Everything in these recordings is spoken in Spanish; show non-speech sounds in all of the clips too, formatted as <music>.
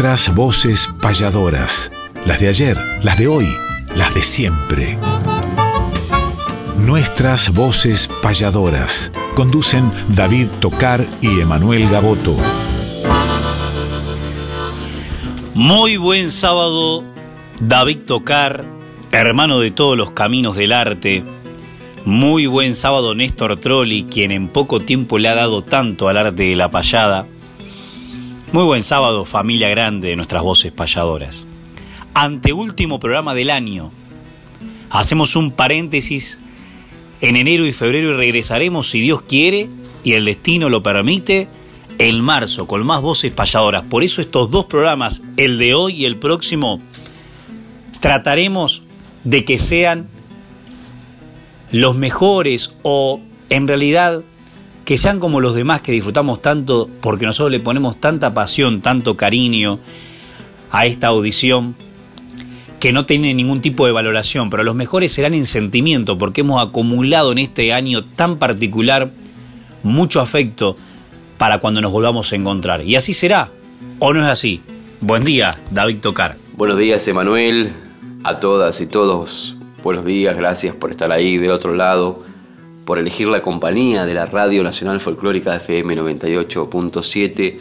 Nuestras voces payadoras. Las de ayer, las de hoy, las de siempre. Nuestras voces payadoras. Conducen David Tocar y Emanuel Gaboto. Muy buen sábado, David Tocar, hermano de todos los caminos del arte. Muy buen sábado, Néstor Trolli, quien en poco tiempo le ha dado tanto al arte de la payada. Muy buen sábado, familia grande de nuestras voces payadoras. Anteúltimo programa del año. Hacemos un paréntesis en enero y febrero y regresaremos, si Dios quiere y el destino lo permite, en marzo con más voces payadoras. Por eso estos dos programas, el de hoy y el próximo, trataremos de que sean los mejores o en realidad que sean como los demás que disfrutamos tanto porque nosotros le ponemos tanta pasión, tanto cariño a esta audición que no tiene ningún tipo de valoración, pero los mejores serán en sentimiento porque hemos acumulado en este año tan particular mucho afecto para cuando nos volvamos a encontrar. Y así será, ¿o no es así? Buen día, David Tocar. Buenos días, Emanuel, a todas y todos. Buenos días, gracias por estar ahí del otro lado, por elegir la compañía de la Radio Nacional Folclórica FM 98.7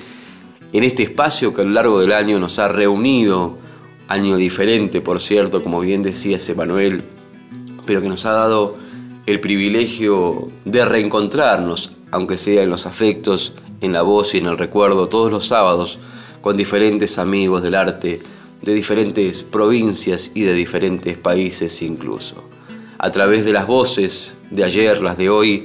en este espacio que a lo largo del año nos ha reunido, año diferente, por cierto, como bien decía Emanuel, pero que nos ha dado el privilegio de reencontrarnos, aunque sea en los afectos, en la voz y en el recuerdo, todos los sábados, con diferentes amigos del arte, de diferentes provincias y de diferentes países incluso. A través de las voces de ayer, las de hoy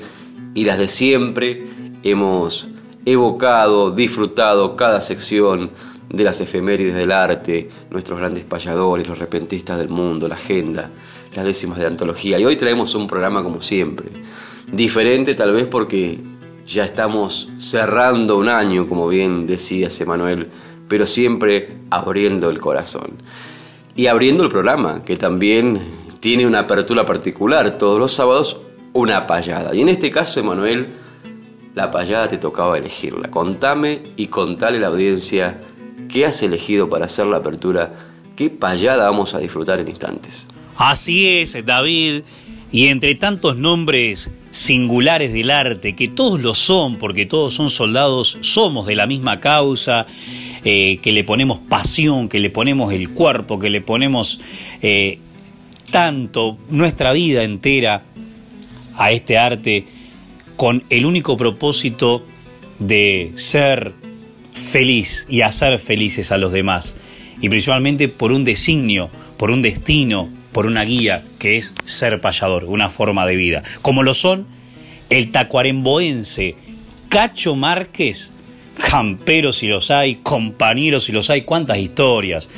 y las de siempre, hemos evocado, disfrutado cada sección de las efemérides del arte, nuestros grandes payadores, los repentistas del mundo, la agenda, las décimas de antología. Y hoy traemos un programa como siempre, diferente tal vez porque ya estamos cerrando un año, como bien decía Emanuel, pero siempre abriendo el corazón. Y abriendo el programa, que también tiene una apertura particular, todos los sábados una payada. Y en este caso, Emanuel, la payada te tocaba elegirla. Contame y contale a la audiencia qué has elegido para hacer la apertura, qué payada vamos a disfrutar en instantes. Así es, David. Y entre tantos nombres singulares del arte, que todos lo son, porque todos son soldados, somos de la misma causa, eh, que le ponemos pasión, que le ponemos el cuerpo, que le ponemos eh, tanto nuestra vida entera a este arte con el único propósito de ser feliz y hacer felices a los demás. Y principalmente por un designio, por un destino, por una guía que es ser payador, una forma de vida. Como lo son el tacuaremboense Cacho Márquez, camperos si los hay, compañeros si los hay, cuántas historias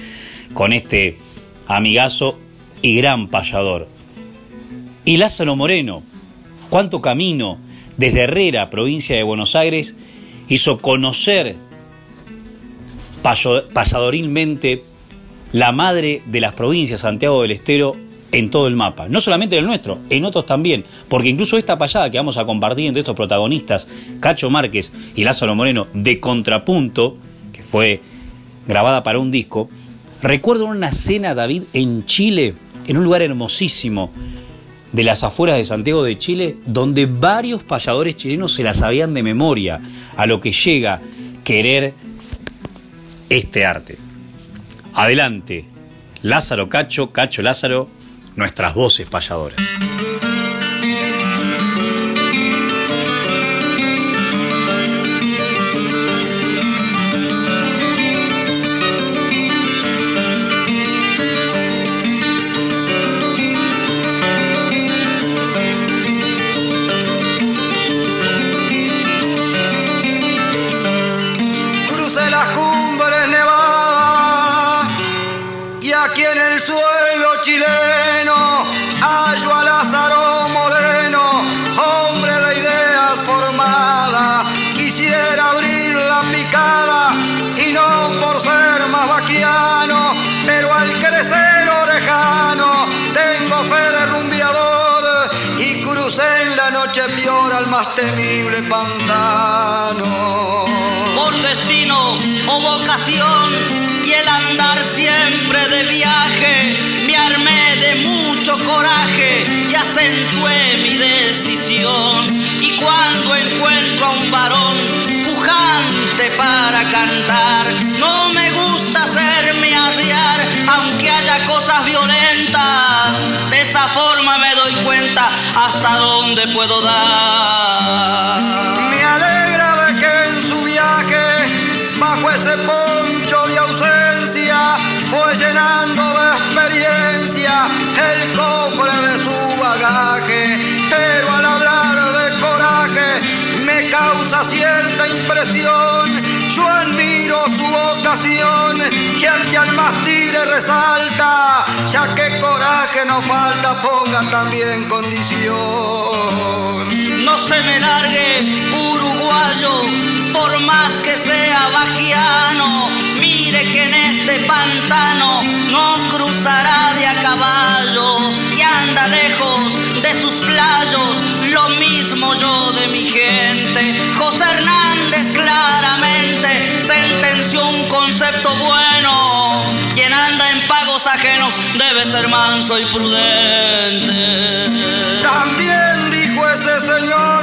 con este amigazo y gran payador. Y Lázaro Moreno, cuánto camino desde Herrera, provincia de Buenos Aires, hizo conocer payadorilmente la madre de las provincias, Santiago del Estero, en todo el mapa. No solamente en el nuestro, en otros también. Porque incluso esta payada que vamos a compartir entre estos protagonistas, Cacho Márquez y Lázaro Moreno, de Contrapunto, que fue grabada para un disco, recuerdo una cena, David, en Chile, en un lugar hermosísimo de las afueras de Santiago de Chile, donde varios payadores chilenos se la sabían de memoria a lo que llega querer este arte. Adelante, Lázaro Cacho, Cacho Lázaro, nuestras voces payadoras. Pantano. Por destino o vocación y andar siempre de viaje, me armé de mucho coraje y acentué mi decisión. Y cuando encuentro a un varón pujante para cantar, no me gusta hacerme arriar, aunque haya cosas violentas. De esa forma me doy cuenta hasta dónde puedo dar. Me alegra de que en su viaje, bajo ese poncho de ausencia, fue llenando de experiencia el cofre de su bagaje. Pero al hablar de coraje, me causa cierta impresión. Yo admiro su ocasión, que al que al más tire resalta, ya que coraje no falta, ponga también condición. No se me largue, uruguayo, por más que sea vaquiano, mire que en este pantano no cruzará de a caballo y anda lejos de sus playos, lo mismo yo de mi gente. José Hernández claramente sentenció un concepto bueno, quien anda en pagos ajenos debe ser manso y prudente. También dijo ese señor,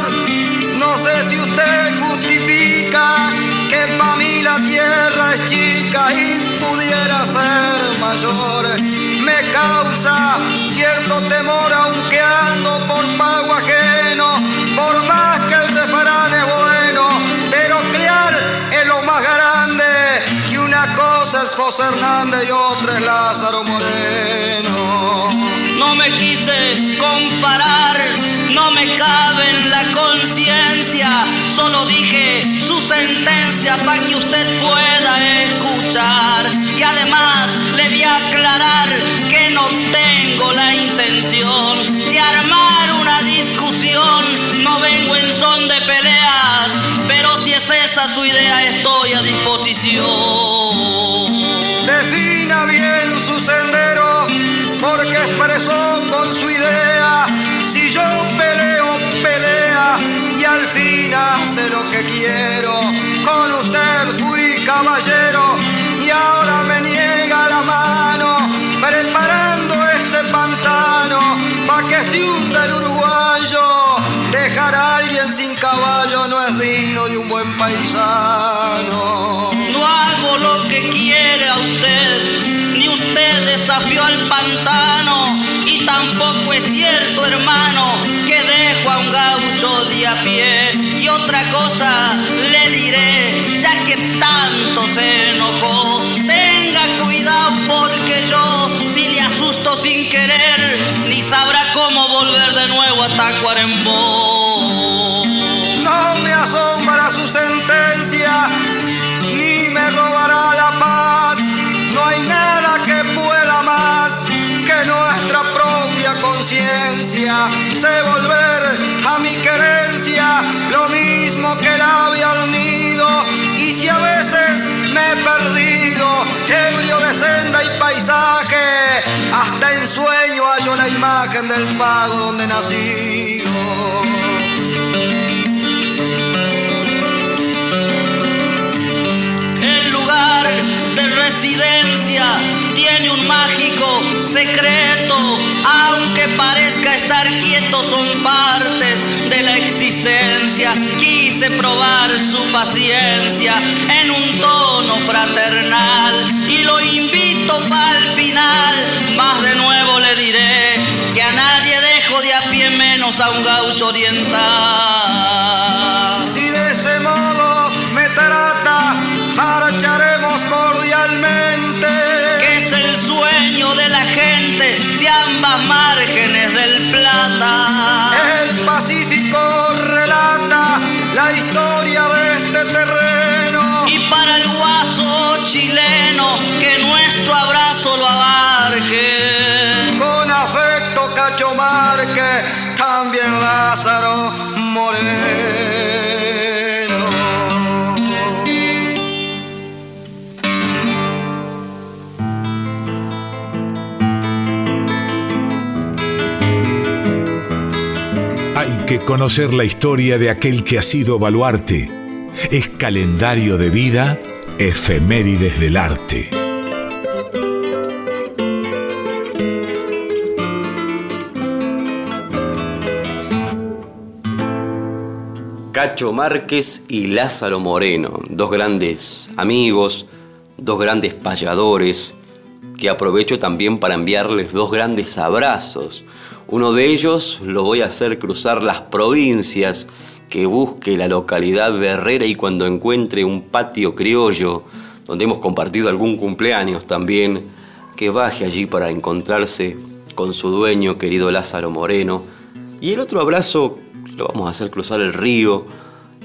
no sé si usted justifica que para mí la tierra es chica y pudiera ser mayor. Me causa cierto temor aunque ando por pago ajeno, por más que el refrán es bueno, pero criar es lo más grande, que una cosa es José Hernández y otra es Lázaro Moreno. No me quise comparar, no me cabe en la conciencia, solo dije su sentencia para que usted pueda escuchar. Y además le voy a aclarar que no tengo la intención de armar una discusión, no vengo en son de peleas, pero si es esa su idea estoy a disposición. Porque expresó con su idea. Si yo peleo, pelea y al fin hace lo que quiero. Con usted fui caballero y ahora me niega la mano, preparando ese pantano pa' que se hunda el uruguayo. Dejar a alguien sin caballo no es digno de un buen paisano. No hago lo que quiere a usted desafió al pantano, y tampoco es cierto, hermano, que dejo a un gaucho de a pie. Y otra cosa le diré, ya que tanto se enojó, tenga cuidado porque yo, si le asusto sin querer, ni sabrá cómo volver de nuevo a Tacuarembó. Sé volver a mi querencia, lo mismo que la había unido. Y si a veces me he perdido, ebrio de senda y paisaje, hasta en sueño hallo la imagen del pago donde nací. El de residencia tiene un mágico secreto, aunque parezca estar quieto, son partes de la existencia. Quise probar su paciencia en un tono fraternal y lo invito para el final. Más de nuevo le diré que a nadie dejo de a pie menos a un gaucho oriental. De ambas márgenes del Plata. El Pacífico relata la historia de este terreno. Y para el guaso chileno, que nuestro abrazo lo abarque. Con afecto Cacho Márquez, también Lázaro Moreno. conocer la historia de aquel que ha sido baluarte. Es calendario de vida, efemérides del arte. Cacho Márquez y Lázaro Moreno, dos grandes amigos, dos grandes payadores, que aprovecho también para enviarles dos grandes abrazos uno de ellos lo voy a hacer cruzar las provincias, que busque la localidad de Herrera y cuando encuentre un patio criollo, donde hemos compartido algún cumpleaños también, que baje allí para encontrarse con su dueño, querido Lázaro Moreno. Y el otro abrazo lo vamos a hacer cruzar el río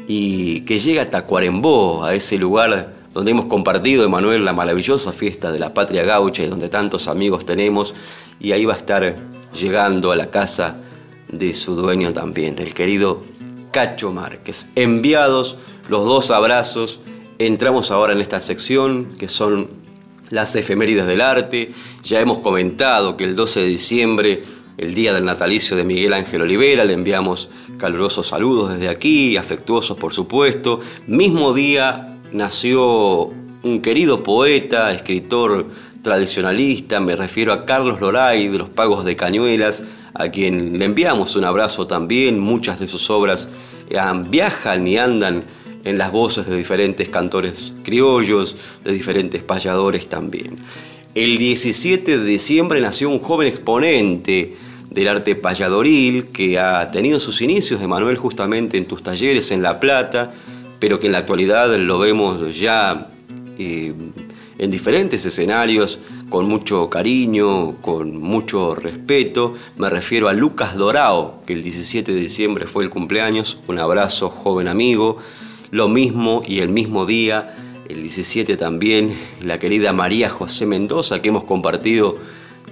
y que llegue a Tacuarembó, a ese lugar donde hemos compartido, Emanuel, la maravillosa fiesta de la patria gaucha y donde tantos amigos tenemos. Y ahí va a estar llegando a la casa de su dueño también, el querido Cacho Márquez. Enviados los dos abrazos, entramos ahora en esta sección que son las efemérides del arte. Ya hemos comentado que el 12 de diciembre, el día del natalicio de Miguel Ángel Olivera, le enviamos calurosos saludos desde aquí, afectuosos por supuesto. Mismo día nació un querido poeta, escritor tradicionalista, me refiero a Carlos Loray de los Pagos de Cañuelas, a quien le enviamos un abrazo también. Muchas de sus obras viajan y andan en las voces de diferentes cantores criollos, de diferentes payadores también. El 17 de diciembre nació un joven exponente del arte payadoril que ha tenido sus inicios, Emanuel, justamente en tus talleres en La Plata, pero que en la actualidad lo vemos ya eh, en diferentes escenarios, con mucho cariño, con mucho respeto. Me refiero a Lucas Dorao, que el 17 de diciembre fue el cumpleaños. Un abrazo, joven amigo. Lo mismo y el mismo día, el 17 también, la querida María José Mendoza, que hemos compartido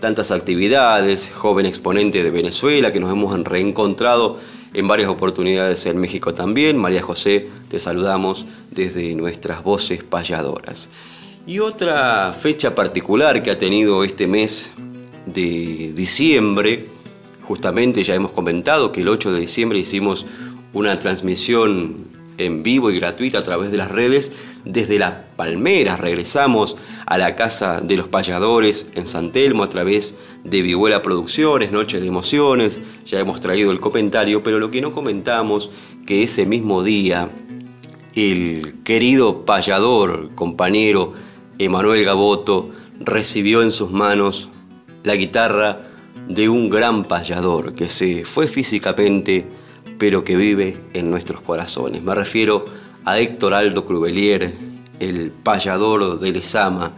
tantas actividades, joven exponente de Venezuela, que nos hemos reencontrado en varias oportunidades en México también. María José, te saludamos desde nuestras voces payadoras. Y otra fecha particular que ha tenido este mes de diciembre, justamente ya hemos comentado que el 8 de diciembre hicimos una transmisión en vivo y gratuita a través de las redes desde las Palmeras. Regresamos a la Casa de los Payadores en San Telmo a través de Vihuela Producciones, Noches de Emociones. Ya hemos traído el comentario, pero lo que no comentamos que ese mismo día el querido payador, compañero Emanuel Gaboto, recibió en sus manos la guitarra de un gran payador que se fue físicamente pero que vive en nuestros corazones. Me refiero a Héctor Aldo Crubelier, el payador de Lezama.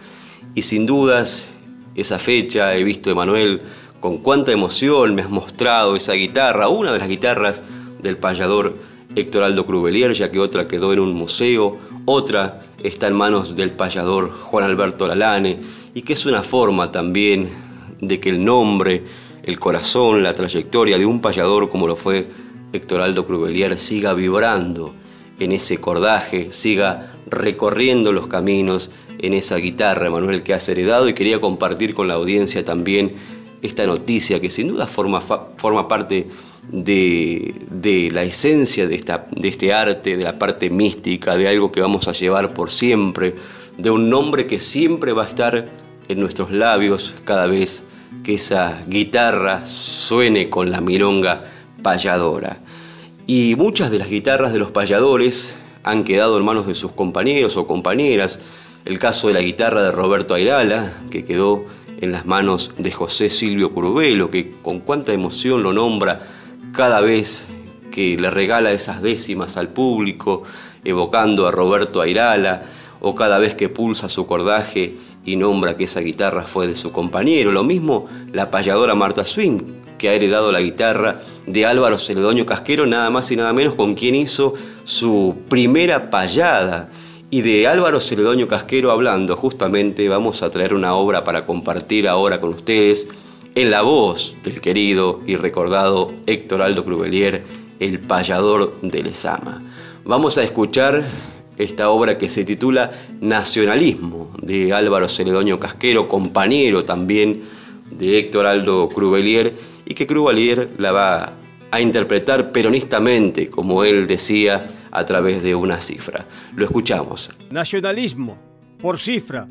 Y sin dudas, esa fecha he visto, Emanuel, con cuánta emoción me has mostrado esa guitarra, una de las guitarras del payador Héctor Aldo Crubelier, ya que otra quedó en un museo, otra está en manos del payador Juan Alberto Lalane, y que es una forma también de que el nombre, el corazón, la trayectoria de un payador como lo fue Héctor Aldo Crubelier siga vibrando en ese cordaje, siga recorriendo los caminos en esa guitarra, Manuel, que has heredado y quería compartir con la audiencia también esta noticia que sin duda forma, forma parte de, de la esencia de, esta, de este arte, de la parte mística, de algo que vamos a llevar por siempre, de un nombre que siempre va a estar en nuestros labios cada vez que esa guitarra suene con la milonga payadora. Y muchas de las guitarras de los payadores han quedado en manos de sus compañeros o compañeras. El caso de la guitarra de Roberto Airala, que quedó en las manos de José Silvio Curvelo, que con cuánta emoción lo nombra cada vez que le regala esas décimas al público, evocando a Roberto Airala, o cada vez que pulsa su cordaje y nombra que esa guitarra fue de su compañero. Lo mismo la payadora Marta Swing, que ha heredado la guitarra de Álvaro Celedonio Casquero, nada más y nada menos con quien hizo su primera payada. Y de Álvaro Celedonio Casquero hablando, justamente vamos a traer una obra para compartir ahora con ustedes en la voz del querido y recordado Héctor Aldo Crubelier, el payador de Lezama. Vamos a escuchar esta obra que se titula Nacionalismo de Álvaro Celedonio Casquero, compañero también de Héctor Aldo Crubelier y que Cruvalier la va a interpretar peronistamente, como él decía, a través de una cifra. Lo escuchamos. Nacionalismo, por cifra,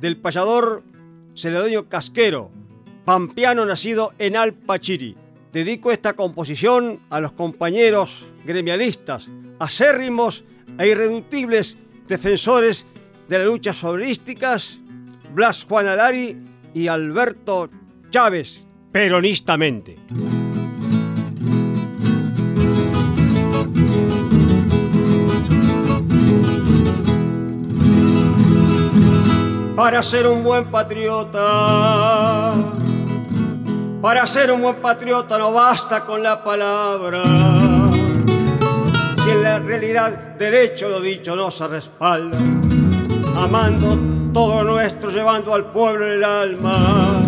del payador Celedonio Casquero, pampeano nacido en Alpachiri, dedico esta composición a los compañeros gremialistas, acérrimos e irreductibles defensores de las luchas sobrísticas, Blas Juan Alari y Alberto Chávez, peronistamente. Para ser un buen patriota, para ser un buen patriota no basta con la palabra. Si en la realidad derecho lo dicho no se respalda, amando todo nuestro, llevando al pueblo en el alma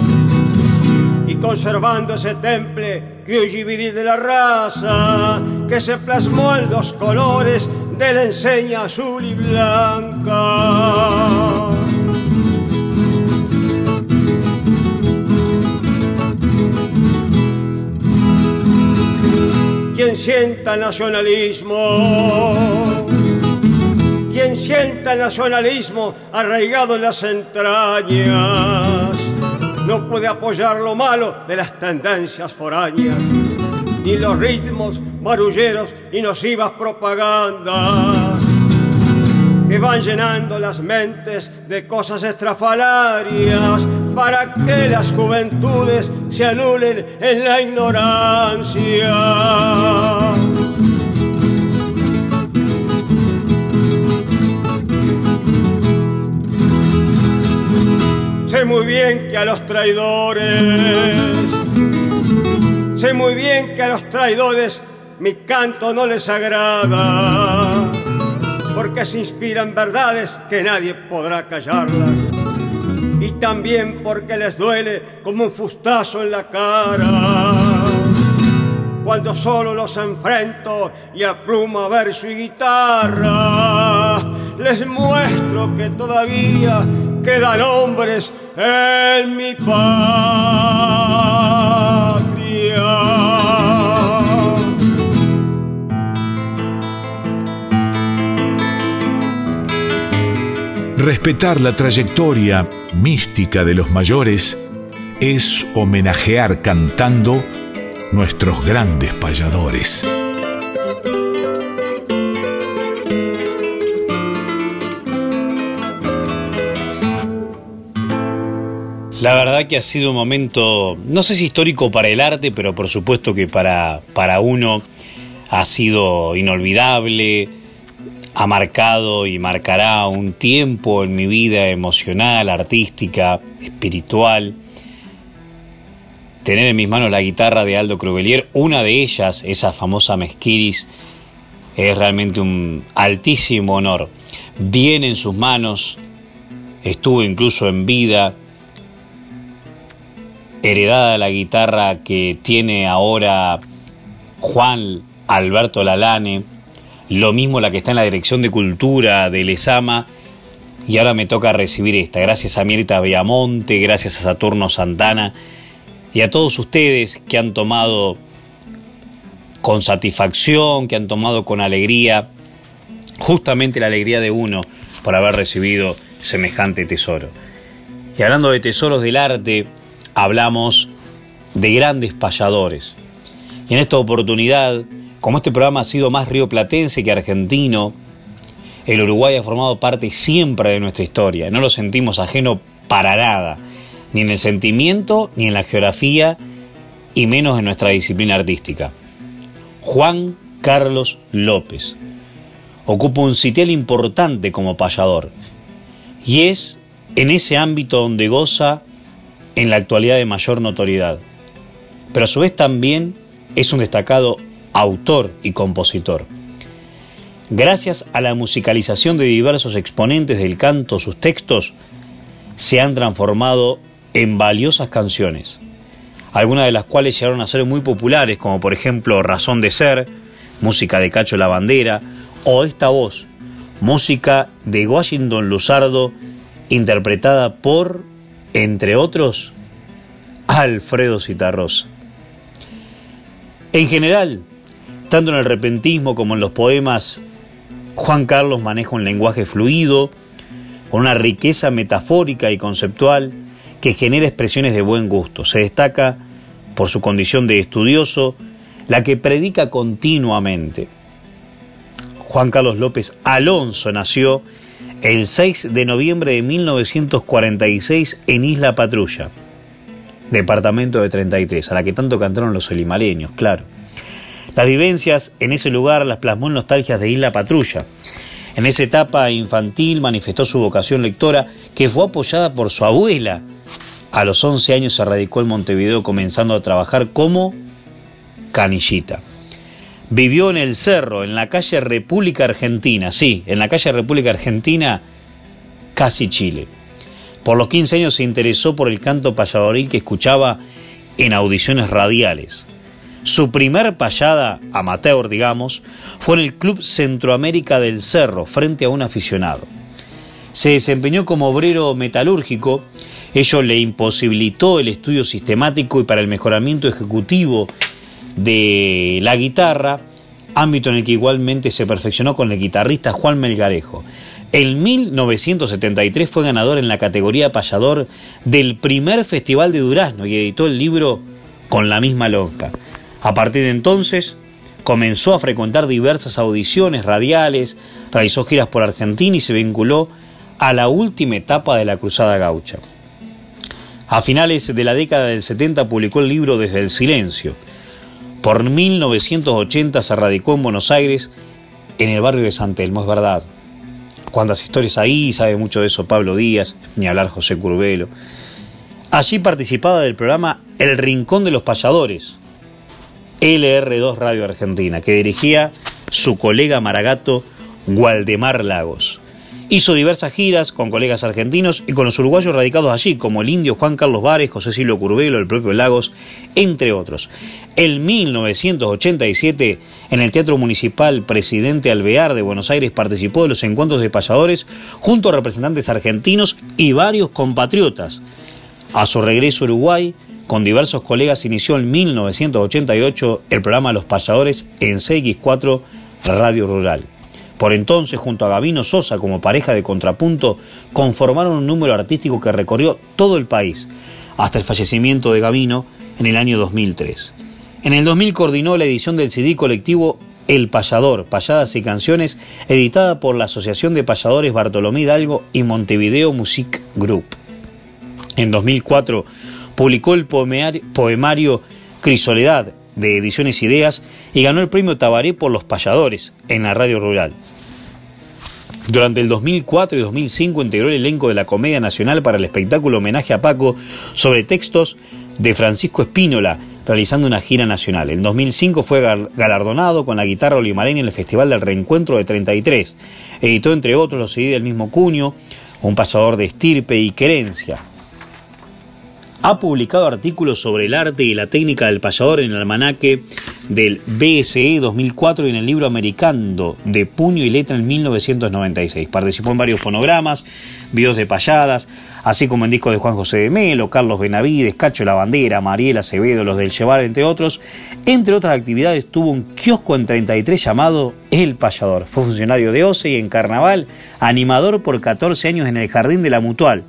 y conservando ese temple criollo y viril de la raza que se plasmó en los colores de la enseña azul y blanca. Quien sienta nacionalismo, quien sienta nacionalismo arraigado en las entrañas, no puede apoyar lo malo de las tendencias foráneas, ni los ritmos marulleros y nocivas propagandas que van llenando las mentes de cosas estrafalarias para que las juventudes se anulen en la ignorancia. Sé muy bien que a los traidores, sé muy bien que a los traidores mi canto no les agrada porque se inspiran verdades que nadie podrá callarlas. También porque les duele como un fustazo en la cara. Cuando solo los enfrento y a pluma, verso y guitarra, les muestro que todavía quedan hombres en mi patria. Respetar la trayectoria mística de los mayores es homenajear cantando nuestros grandes payadores. La verdad que ha sido un momento, no sé si histórico para el arte, pero por supuesto que para, para uno ha sido inolvidable, ha marcado y marcará un tiempo en mi vida emocional, artística, espiritual. Tener en mis manos la guitarra de Aldo Crubelier, una de ellas, esa famosa Mesquiris, es realmente un altísimo honor. Bien en sus manos, estuvo incluso en vida, heredada la guitarra que tiene ahora Juan Alberto Lalane, lo mismo la que está en la Dirección de Cultura de Lesama, y ahora me toca recibir esta. Gracias a Mirta Viamonte, gracias a Saturno Santana y a todos ustedes que han tomado con satisfacción, que han tomado con alegría, justamente la alegría de uno por haber recibido semejante tesoro. Y hablando de tesoros del arte, hablamos de grandes payadores. Y en esta oportunidad como este programa ha sido más rioplatense que argentino, el Uruguay ha formado parte siempre de nuestra historia. No lo sentimos ajeno para nada, ni en el sentimiento, ni en la geografía, y menos en nuestra disciplina artística. Juan Carlos López ocupa un sitial importante como payador, y es en ese ámbito donde goza en la actualidad de mayor notoriedad. Pero a su vez también es un destacado autor y compositor. Gracias a la musicalización de diversos exponentes del canto, sus textos se han transformado en valiosas canciones, algunas de las cuales llegaron a ser muy populares, como por ejemplo Razón de Ser, música de Cacho La Bandera, o Esta Voz, música de Washington Luzardo, interpretada por, entre otros, Alfredo Citarrosa. En general, tanto en el repentismo como en los poemas, Juan Carlos maneja un lenguaje fluido, con una riqueza metafórica y conceptual que genera expresiones de buen gusto. Se destaca por su condición de estudioso, la que predica continuamente. Juan Carlos López Alonso nació el 6 de noviembre de 1946 en Isla Patrulla, departamento de 33, a la que tanto cantaron los solimaleños, claro. Las vivencias en ese lugar las plasmó en nostalgias de Isla Patrulla. En esa etapa infantil manifestó su vocación lectora, que fue apoyada por su abuela. A los 11 años se radicó en Montevideo comenzando a trabajar como canillita. Vivió en el Cerro, en la calle República Argentina, sí, en la calle República Argentina, casi Chile. Por los 15 años se interesó por el canto payadoril que escuchaba en audiciones radiales. Su primer payada, amateur digamos, fue en el Club Centroamérica del Cerro, frente a un aficionado. Se desempeñó como obrero metalúrgico, ello le imposibilitó el estudio sistemático y para el mejoramiento ejecutivo de la guitarra, ámbito en el que igualmente se perfeccionó con el guitarrista Juan Melgarejo. En 1973 fue ganador en la categoría payador del primer Festival de Durazno y editó el libro con la misma lonja. A partir de entonces comenzó a frecuentar diversas audiciones radiales, realizó giras por Argentina y se vinculó a la última etapa de la Cruzada Gaucha. A finales de la década del 70 publicó el libro Desde el Silencio, por 1980 se radicó en Buenos Aires, en el barrio de San Telmo, es verdad. Cuántas historias ahí, sabe mucho de eso Pablo Díaz, ni hablar José Curbelo. Allí participaba del programa El Rincón de los Payadores, LR2 Radio Argentina, que dirigía su colega maragato Waldemar Lagos. Hizo diversas giras con colegas argentinos y con los uruguayos radicados allí, como el indio Juan Carlos Vares, José Silvio Curbelo, el propio Lagos, entre otros. En 1987, en el Teatro Municipal Presidente Alvear de Buenos Aires, participó de los encuentros de payadores junto a representantes argentinos y varios compatriotas. A su regreso a Uruguay, con diversos colegas, inició en 1988 el programa Los Payadores en CX4 Radio Rural. Por entonces, junto a Gavino Sosa como pareja de contrapunto, conformaron un número artístico que recorrió todo el país, hasta el fallecimiento de Gavino en el año 2003. En el 2000 coordinó la edición del CD colectivo El Payador, Payadas y Canciones, editada por la Asociación de Payadores Bartolomé Hidalgo y Montevideo Music Group. En 2004 publicó el poemario Crisoledad, de Ediciones Ideas y ganó el premio Tabaré por Los Payadores en la radio rural. Durante el 2004 y 2005 integró el elenco de la Comedia Nacional para el espectáculo Homenaje a Paco sobre textos de Francisco Espínola, realizando una gira nacional. En 2005 fue galardonado con la guitarra olimareña en el Festival del Reencuentro de 33. Editó, entre otros, los CD del mismo cuño, Un pasador de estirpe y querencia. Ha publicado artículos sobre el arte y la técnica del payador en el almanaque del BSE 2004 y en el libro Americando de puño y letra en 1996. Participó en varios fonogramas, videos de payadas, así como en discos de Juan José de Melo, Carlos Benavides, Cacho La Bandera, Mariela Acevedo, los del Chevar, entre otros. Entre otras actividades tuvo un kiosco en 33 llamado El Payador. Fue funcionario de OCE y en Carnaval, animador por 14 años en el Jardín de la Mutual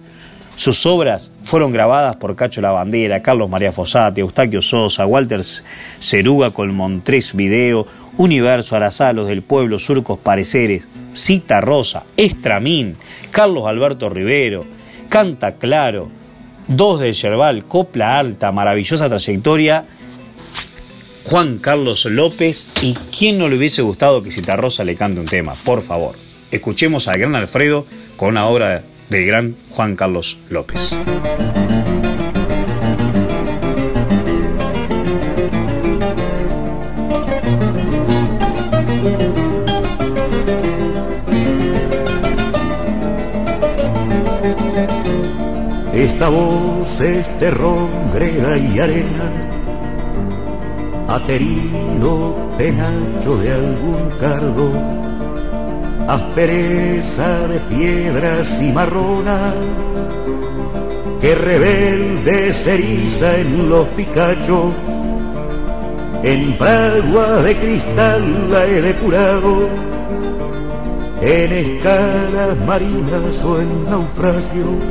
sus obras fueron grabadas por Cacho La Bandera, Carlos María Fossati, Eustaquio Sosa, Walter Ceruga con Montrés Video, Universo, Arazalos del Pueblo, Surcos Pareceres, Cita Rosa, Estramín, Carlos Alberto Rivero, Canta Claro, Dos del Yerbal, Copla Alta, maravillosa trayectoria, Juan Carlos López y quién no le hubiese gustado que Cita Rosa le cante un tema, por favor. Escuchemos al gran Alfredo con una obra del gran Juan Carlos López. Esta voz es terror, greda y arena, aterido penacho de algún cargo aspereza de piedras y marrona, que rebelde se eriza en los picachos, en fragua de cristal la he depurado, en escalas marinas o en naufragios,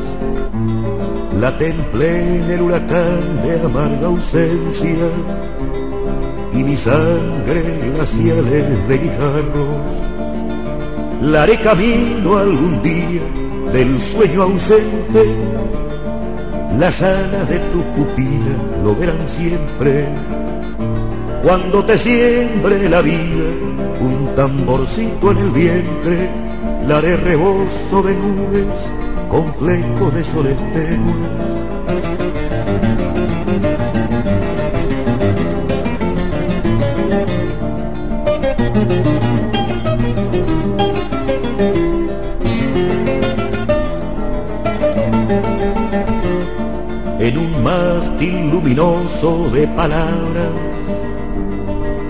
la templé en el huracán de amarga ausencia y mi sangre glaciales de guijarros. La camino algún día del sueño ausente, las alas de tu pupila lo verán siempre. Cuando te siembre la vida, un tamborcito en el vientre, la haré rebozo de nubes con flecos de sol luminoso de palabras,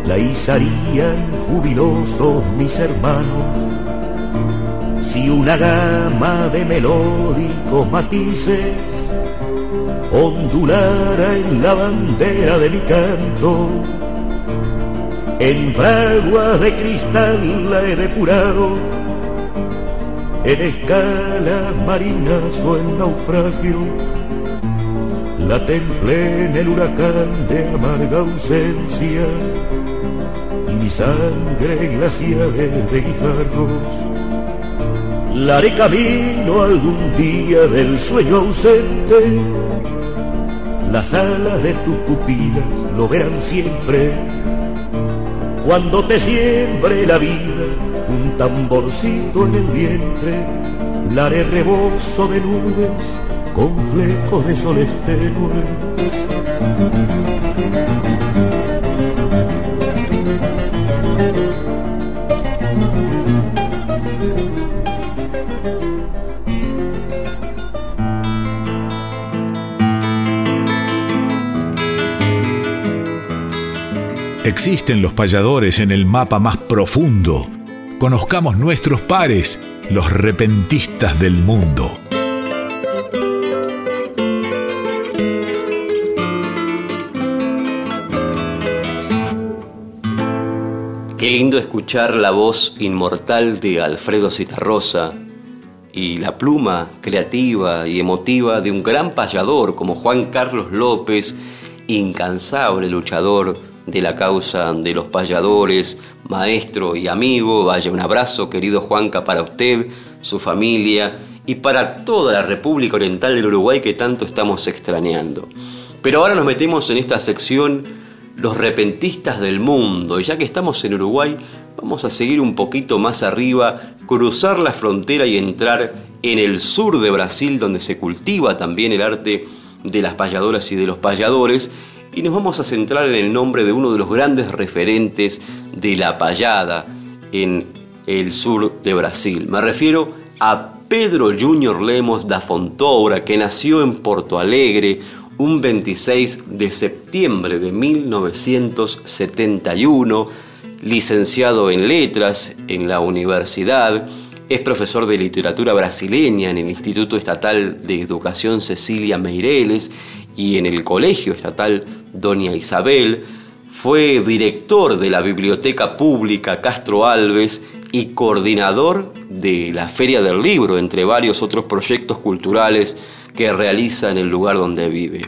la izarían jubilosos mis hermanos. Si una gama de melódicos matices ondulara en la bandera de mi canto, en fraguas de cristal la he depurado, en escalas marinas o en naufragio, la templé en el huracán de amarga ausencia y mi sangre glacial de guijarros la camino algún día del sueño ausente. Las alas de tus pupilas lo verán siempre. Cuando te siembre la vida, un tamborcito en el vientre, la rebozo de nubes con flecos de sol tenue. Existen los payadores en el mapa más profundo. Conozcamos nuestros pares, los repentistas del mundo. Lindo escuchar la voz inmortal de Alfredo Citarrosa y la pluma creativa y emotiva de un gran payador como Juan Carlos López, incansable luchador de la causa de los payadores, maestro y amigo. Vaya un abrazo, querido Juanca, para usted, su familia y para toda la República Oriental del Uruguay que tanto estamos extrañando. Pero ahora nos metemos en esta sección Los repentistas del mundo y ya que estamos en Uruguay, vamos a seguir un poquito más arriba, cruzar la frontera y entrar en el sur de Brasil donde se cultiva también el arte de las payadoras y de los payadores y nos vamos a centrar en el nombre de uno de los grandes referentes de la payada en el sur de Brasil. Me refiero a Pedro Junior Lemos da Fontoura, que nació en Porto Alegre un 26 de septiembre de 1971, licenciado en letras en la universidad, es profesor de literatura brasileña en el Instituto Estatal de Educación Cecilia Meireles y en el Colegio Estatal Doña Isabel, fue director de la Biblioteca Pública Castro Alves y coordinador de la Feria del Libro, entre varios otros proyectos culturales que realiza en el lugar donde vive.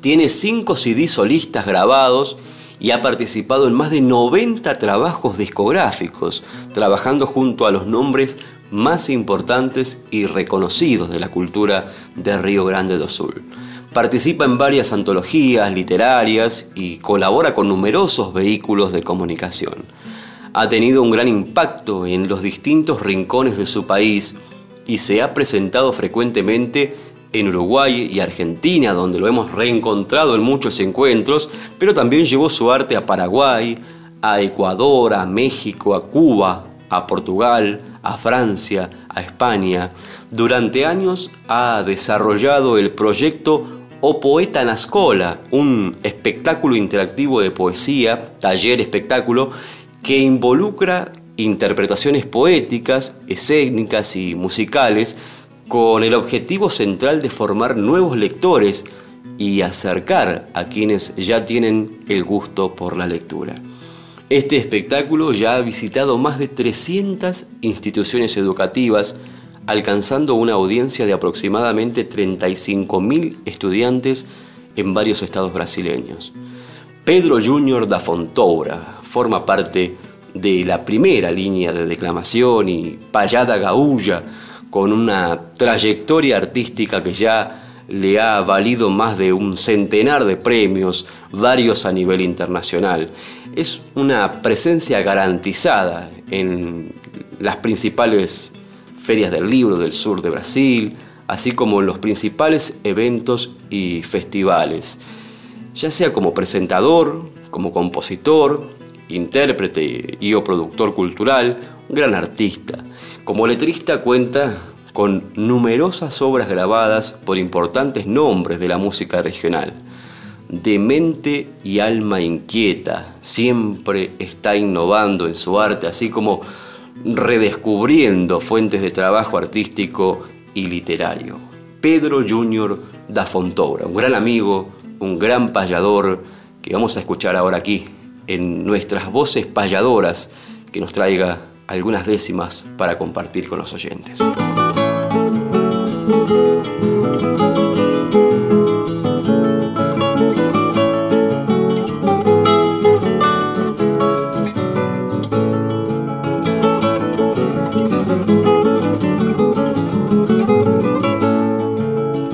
Tiene cinco CD solistas grabados y ha participado en más de 90 trabajos discográficos, trabajando junto a los nombres más importantes y reconocidos de la cultura de Río Grande do Sul. Participa en varias antologías literarias y colabora con numerosos vehículos de comunicación. Ha tenido un gran impacto en los distintos rincones de su país y se ha presentado frecuentemente en Uruguay y Argentina, donde lo hemos reencontrado en muchos encuentros, pero también llevó su arte a Paraguay, a Ecuador, a México, a Cuba, a Portugal, a Francia, a España. Durante años ha desarrollado el proyecto o Poeta Nascola, un espectáculo interactivo de poesía, taller espectáculo, que involucra interpretaciones poéticas, escénicas y musicales con el objetivo central de formar nuevos lectores y acercar a quienes ya tienen el gusto por la lectura. Este espectáculo ya ha visitado más de 300 instituciones educativas, alcanzando una audiencia de aproximadamente 35.000 estudiantes en varios estados brasileños. Pedro Júnior da Fontoura forma parte de la primera línea de declamación y payada gaúlla, con una trayectoria artística que ya le ha valido más de un centenar de premios, varios a nivel internacional. Es una presencia garantizada en las principales ferias del libro del sur de Brasil, así como en los principales eventos y festivales, ya sea como presentador, como compositor, intérprete y o productor cultural, un gran artista. Como letrista cuenta con numerosas obras grabadas por importantes nombres de la música regional. De mente y alma inquieta, siempre está innovando en su arte, así como redescubriendo fuentes de trabajo artístico y literario. Pedro Junior da Fontoura, un gran amigo, un gran payador que vamos a escuchar ahora aquí en nuestras voces payadoras que nos traiga algunas décimas para compartir con los oyentes.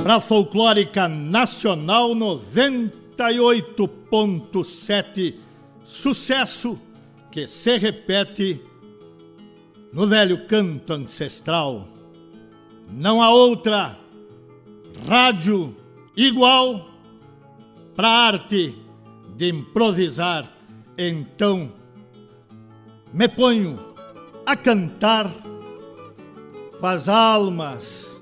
Para Folclórica Nacional 98.7, sucesso que se repete no velho canto ancestral. Não há outra rádio igual para a arte de improvisar. Então, me ponho a cantar com as almas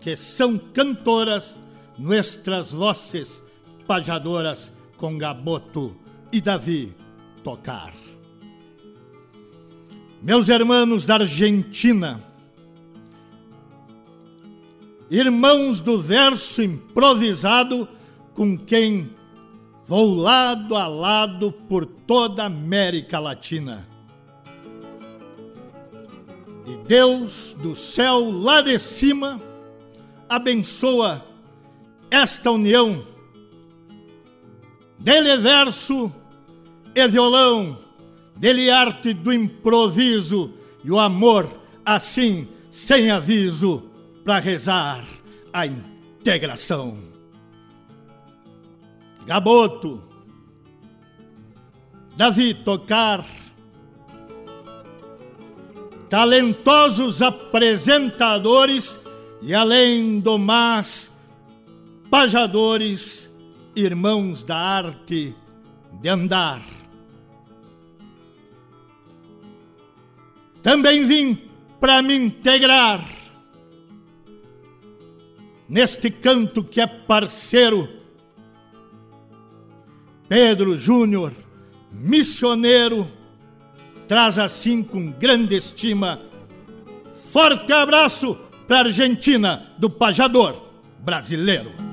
que são cantoras, nuestras vozes pajadoras com Gaboto e Davi tocar. Meus irmãos da Argentina, irmãos do verso improvisado com quem vou lado a lado por toda a América Latina. E Deus do céu lá de cima abençoa esta união. Dele verso e violão, dele arte do improviso e o amor assim, sem aviso, para rezar a integração. Gaboto, Davi tocar, talentosos apresentadores e além do mais, pajadores, irmãos da arte de andar. Também vim para me integrar neste canto que é parceiro. Pedro Júnior, missioneiro, traz assim com grande estima. Forte abraço para a Argentina do pajador brasileiro.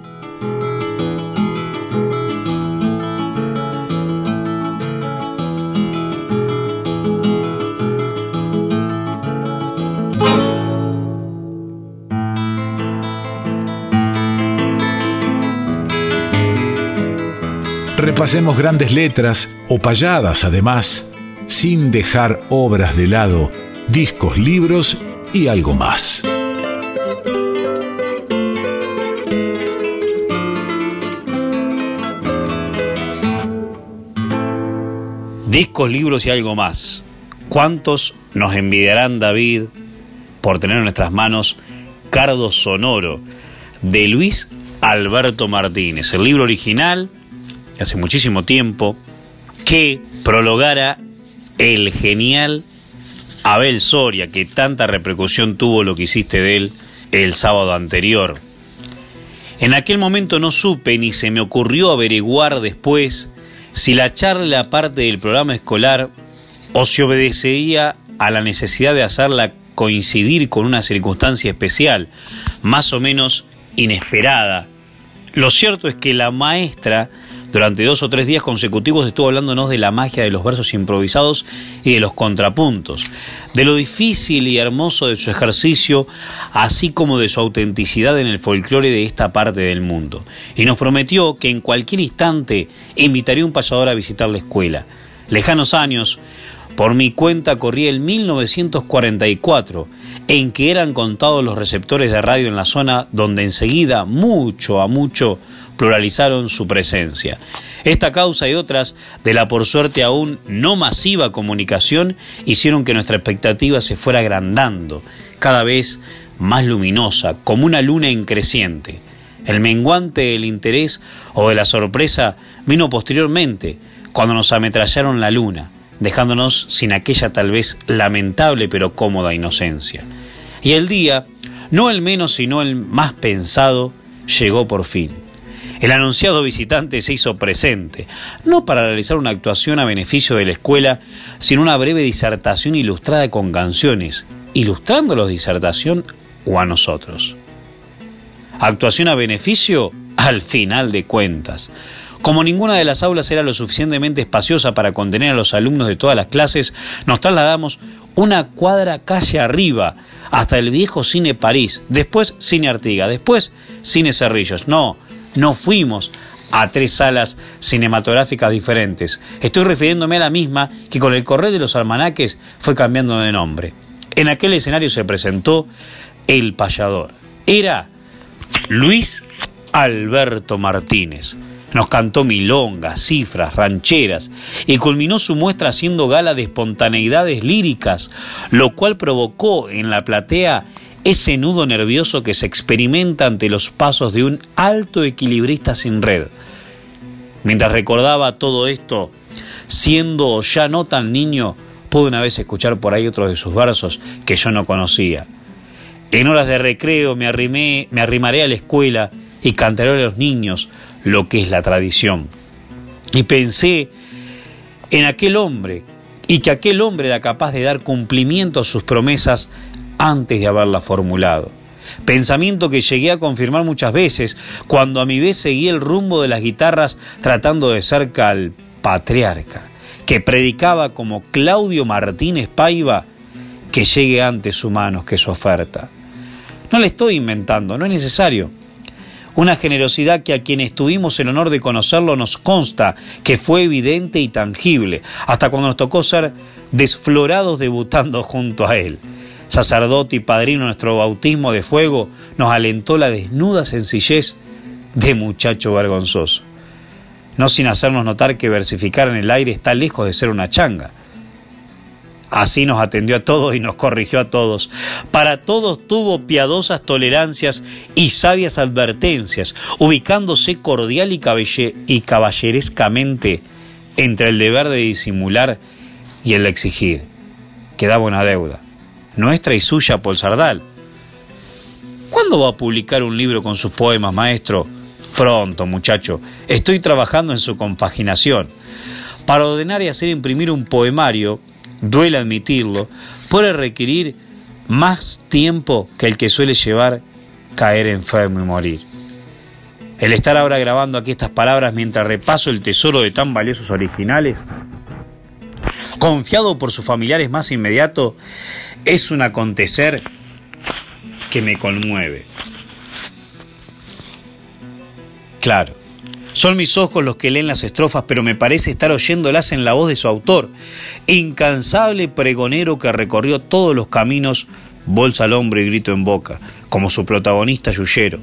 Repasemos grandes letras o payadas además, sin dejar obras de lado, discos, libros y algo más. Discos, libros y algo más. ¿Cuántos nos envidiarán, David, por tener en nuestras manos Cardo Sonoro de Luis Alberto Martínez? El libro original, hace muchísimo tiempo, que prologara el genial Abel Soria, que tanta repercusión tuvo lo que hiciste de él el sábado anterior. En aquel momento no supe ni se me ocurrió averiguar después si la charla parte del programa escolar o se obedecía a la necesidad de hacerla coincidir con una circunstancia especial, más o menos inesperada. Lo cierto es que la maestra Durante dos o tres días consecutivos estuvo hablándonos de la magia de los versos improvisados y de los contrapuntos, de lo difícil y hermoso de su ejercicio, así como de su autenticidad en el folclore de esta parte del mundo. Y nos prometió que en cualquier instante invitaría a un payador a visitar la escuela. Lejanos años, por mi cuenta corría el 1944, en que eran contados los receptores de radio en la zona donde enseguida, mucho a mucho, pluralizaron su presencia. Esta causa y otras de la por suerte aún no masiva comunicación hicieron que nuestra expectativa se fuera agrandando, cada vez más luminosa, como una luna en creciente. El menguante del interés o de la sorpresa vino posteriormente, cuando nos ametrallaron la luna, dejándonos sin aquella tal vez lamentable pero cómoda inocencia. Y el día, no el menos sino el más pensado, llegó por fin. El anunciado visitante se hizo presente, no para realizar una actuación a beneficio de la escuela, sino una breve disertación ilustrada con canciones, ilustrando la disertación o a nosotros. Actuación a beneficio al final de cuentas. Como ninguna de las aulas era lo suficientemente espaciosa para contener a los alumnos de todas las clases, nos trasladamos una cuadra calle arriba hasta el viejo Cine París, después Cine Artiga, después Cine Cerrillos. No, no fuimos a tres salas cinematográficas diferentes. Estoy refiriéndome a la misma que con el correr de los almanaques fue cambiando de nombre. En aquel escenario se presentó El Payador. Era Luis Alberto Martínez. Nos cantó milongas, cifras, rancheras y culminó su muestra haciendo gala de espontaneidades líricas, lo cual provocó en la platea ese nudo nervioso que se experimenta ante los pasos de un alto equilibrista sin red. Mientras recordaba todo esto, siendo ya no tan niño, pude una vez escuchar por ahí otros de sus versos que yo no conocía. En horas de recreo me, arrimé, me arrimaré a la escuela y cantaré a los niños lo que es la tradición. Y pensé en aquel hombre y que aquel hombre era capaz de dar cumplimiento a sus promesas antes de haberla formulado. Pensamiento que llegué a confirmar muchas veces cuando a mi vez seguí el rumbo de las guitarras tratando de cerca al patriarca, que predicaba como Claudio Martínez Paiva que llegue antes su manos que su oferta. No le estoy inventando, no es necesario. Una generosidad que a quienes tuvimos el honor de conocerlo nos consta que fue evidente y tangible, hasta cuando nos tocó ser desflorados debutando junto a él sacerdote y padrino nuestro bautismo de fuego, nos alentó la desnuda sencillez de muchacho vergonzoso. No sin hacernos notar que versificar en el aire está lejos de ser una changa. Así nos atendió a todos y nos corrigió a todos. Para todos tuvo piadosas tolerancias y sabias advertencias, ubicándose cordial y, y caballerescamente entre el deber de disimular y el de exigir. Quedaba una deuda nuestra y suya por Sardal. ¿Cuándo va a publicar un libro con sus poemas, maestro? Pronto, muchacho. Estoy trabajando en su compaginación. Para ordenar y hacer imprimir un poemario, duele admitirlo, puede requerir más tiempo que el que suele llevar caer enfermo y morir. El estar ahora grabando aquí estas palabras mientras repaso el tesoro de tan valiosos originales, confiado por sus familiares más inmediatos, es un acontecer que me conmueve. Claro, son mis ojos los que leen las estrofas, pero me parece estar oyéndolas en la voz de su autor, incansable pregonero que recorrió todos los caminos, bolsa al hombro y grito en boca, como su protagonista Yuyero.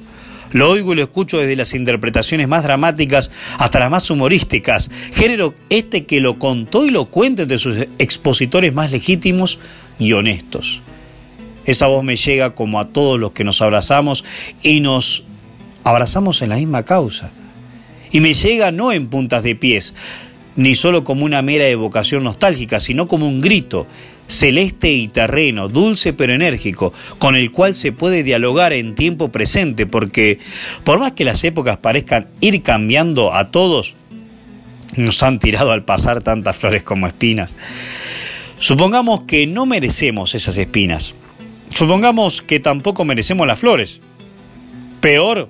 Lo oigo y lo escucho desde las interpretaciones más dramáticas hasta las más humorísticas, género este que lo contó y lo cuenta entre sus expositores más legítimos y honestos. Esa voz me llega como a todos los que nos abrazamos y nos abrazamos en la misma causa. Y me llega no en puntas de pies, ni solo como una mera evocación nostálgica, sino como un grito, celeste y terreno, dulce pero enérgico, con el cual se puede dialogar en tiempo presente, porque por más que las épocas parezcan ir cambiando a todos, nos han tirado al pasar tantas flores como espinas. Supongamos que no merecemos esas espinas. Supongamos que tampoco merecemos las flores. Peor,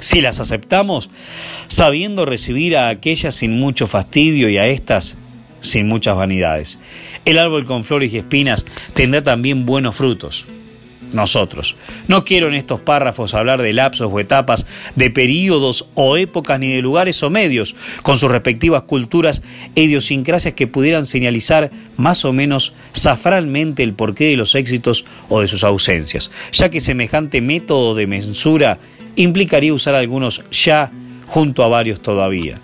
si las aceptamos, sabiendo recibir a aquellas sin mucho fastidio y a estas sin muchas vanidades. El árbol con flores y espinas tendrá también buenos frutos. Nosotros. No quiero en estos párrafos hablar de lapsos o etapas, de períodos o épocas, ni de lugares o medios, con sus respectivas culturas e idiosincrasias que pudieran señalizar más o menos zafralmente el porqué de los éxitos o de sus ausencias, ya que semejante método de mensura implicaría usar algunos ya junto a varios todavía.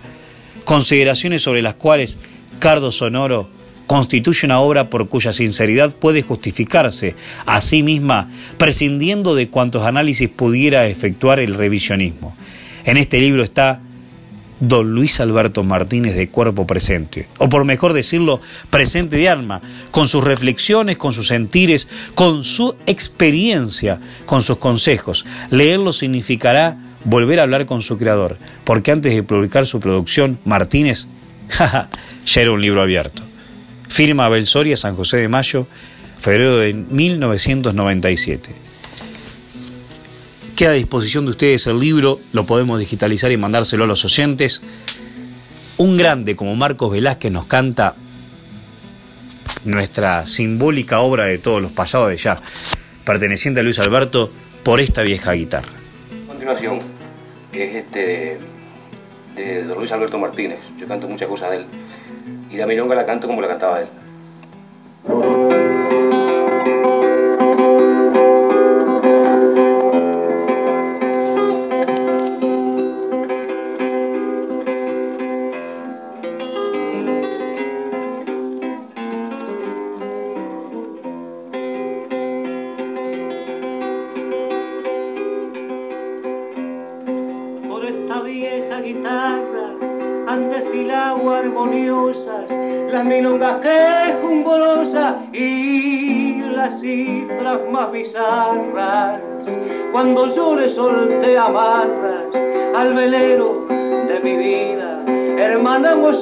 Consideraciones sobre las cuales Cardo Sonoro constituye una obra por cuya sinceridad puede justificarse a sí misma, prescindiendo de cuantos análisis pudiera efectuar el revisionismo. En este libro está don Luis Alberto Martínez de cuerpo presente, o por mejor decirlo, presente de alma, con sus reflexiones, con sus sentires, con su experiencia, con sus consejos. Leerlo significará volver a hablar con su creador, porque antes de publicar su producción, Martínez, <laughs> ya era un libro abierto. Firma Abel Soria, San José de Mayo, febrero de 1997. Queda a disposición de ustedes el libro, lo podemos digitalizar y mandárselo a los oyentes. Un grande como Marcos Velázquez nos canta nuestra simbólica obra de todos los pasados de ya, perteneciente a Luis Alberto, por esta vieja guitarra. A continuación, es este de Luis Alberto Martínez. Yo canto muchas cosas de él y la milonga la canto como la cantaba él.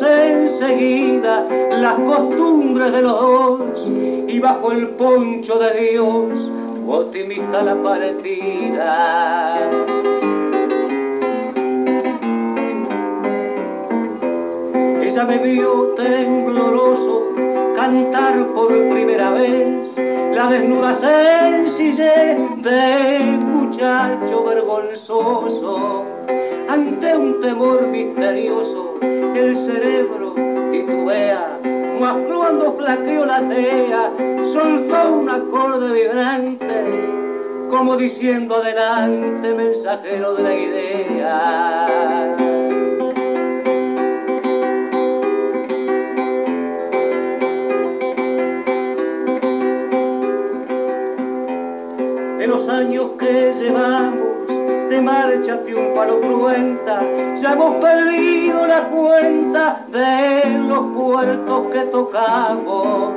Hermanamos enseguida las costumbres de los dos y bajo el poncho de Dios optimista la partida. Ella me vio tembloroso cantar por primera vez la desnuda sencillez de muchacho vergonzoso ante un temor misterioso el cerebro titubea cuando flaqueó la tea soltó un acorde vibrante como diciendo adelante mensajero de la idea. En los años que llevamos de marcha triunfal o cruenta, ya hemos perdido la cuenta de los puertos que tocamos.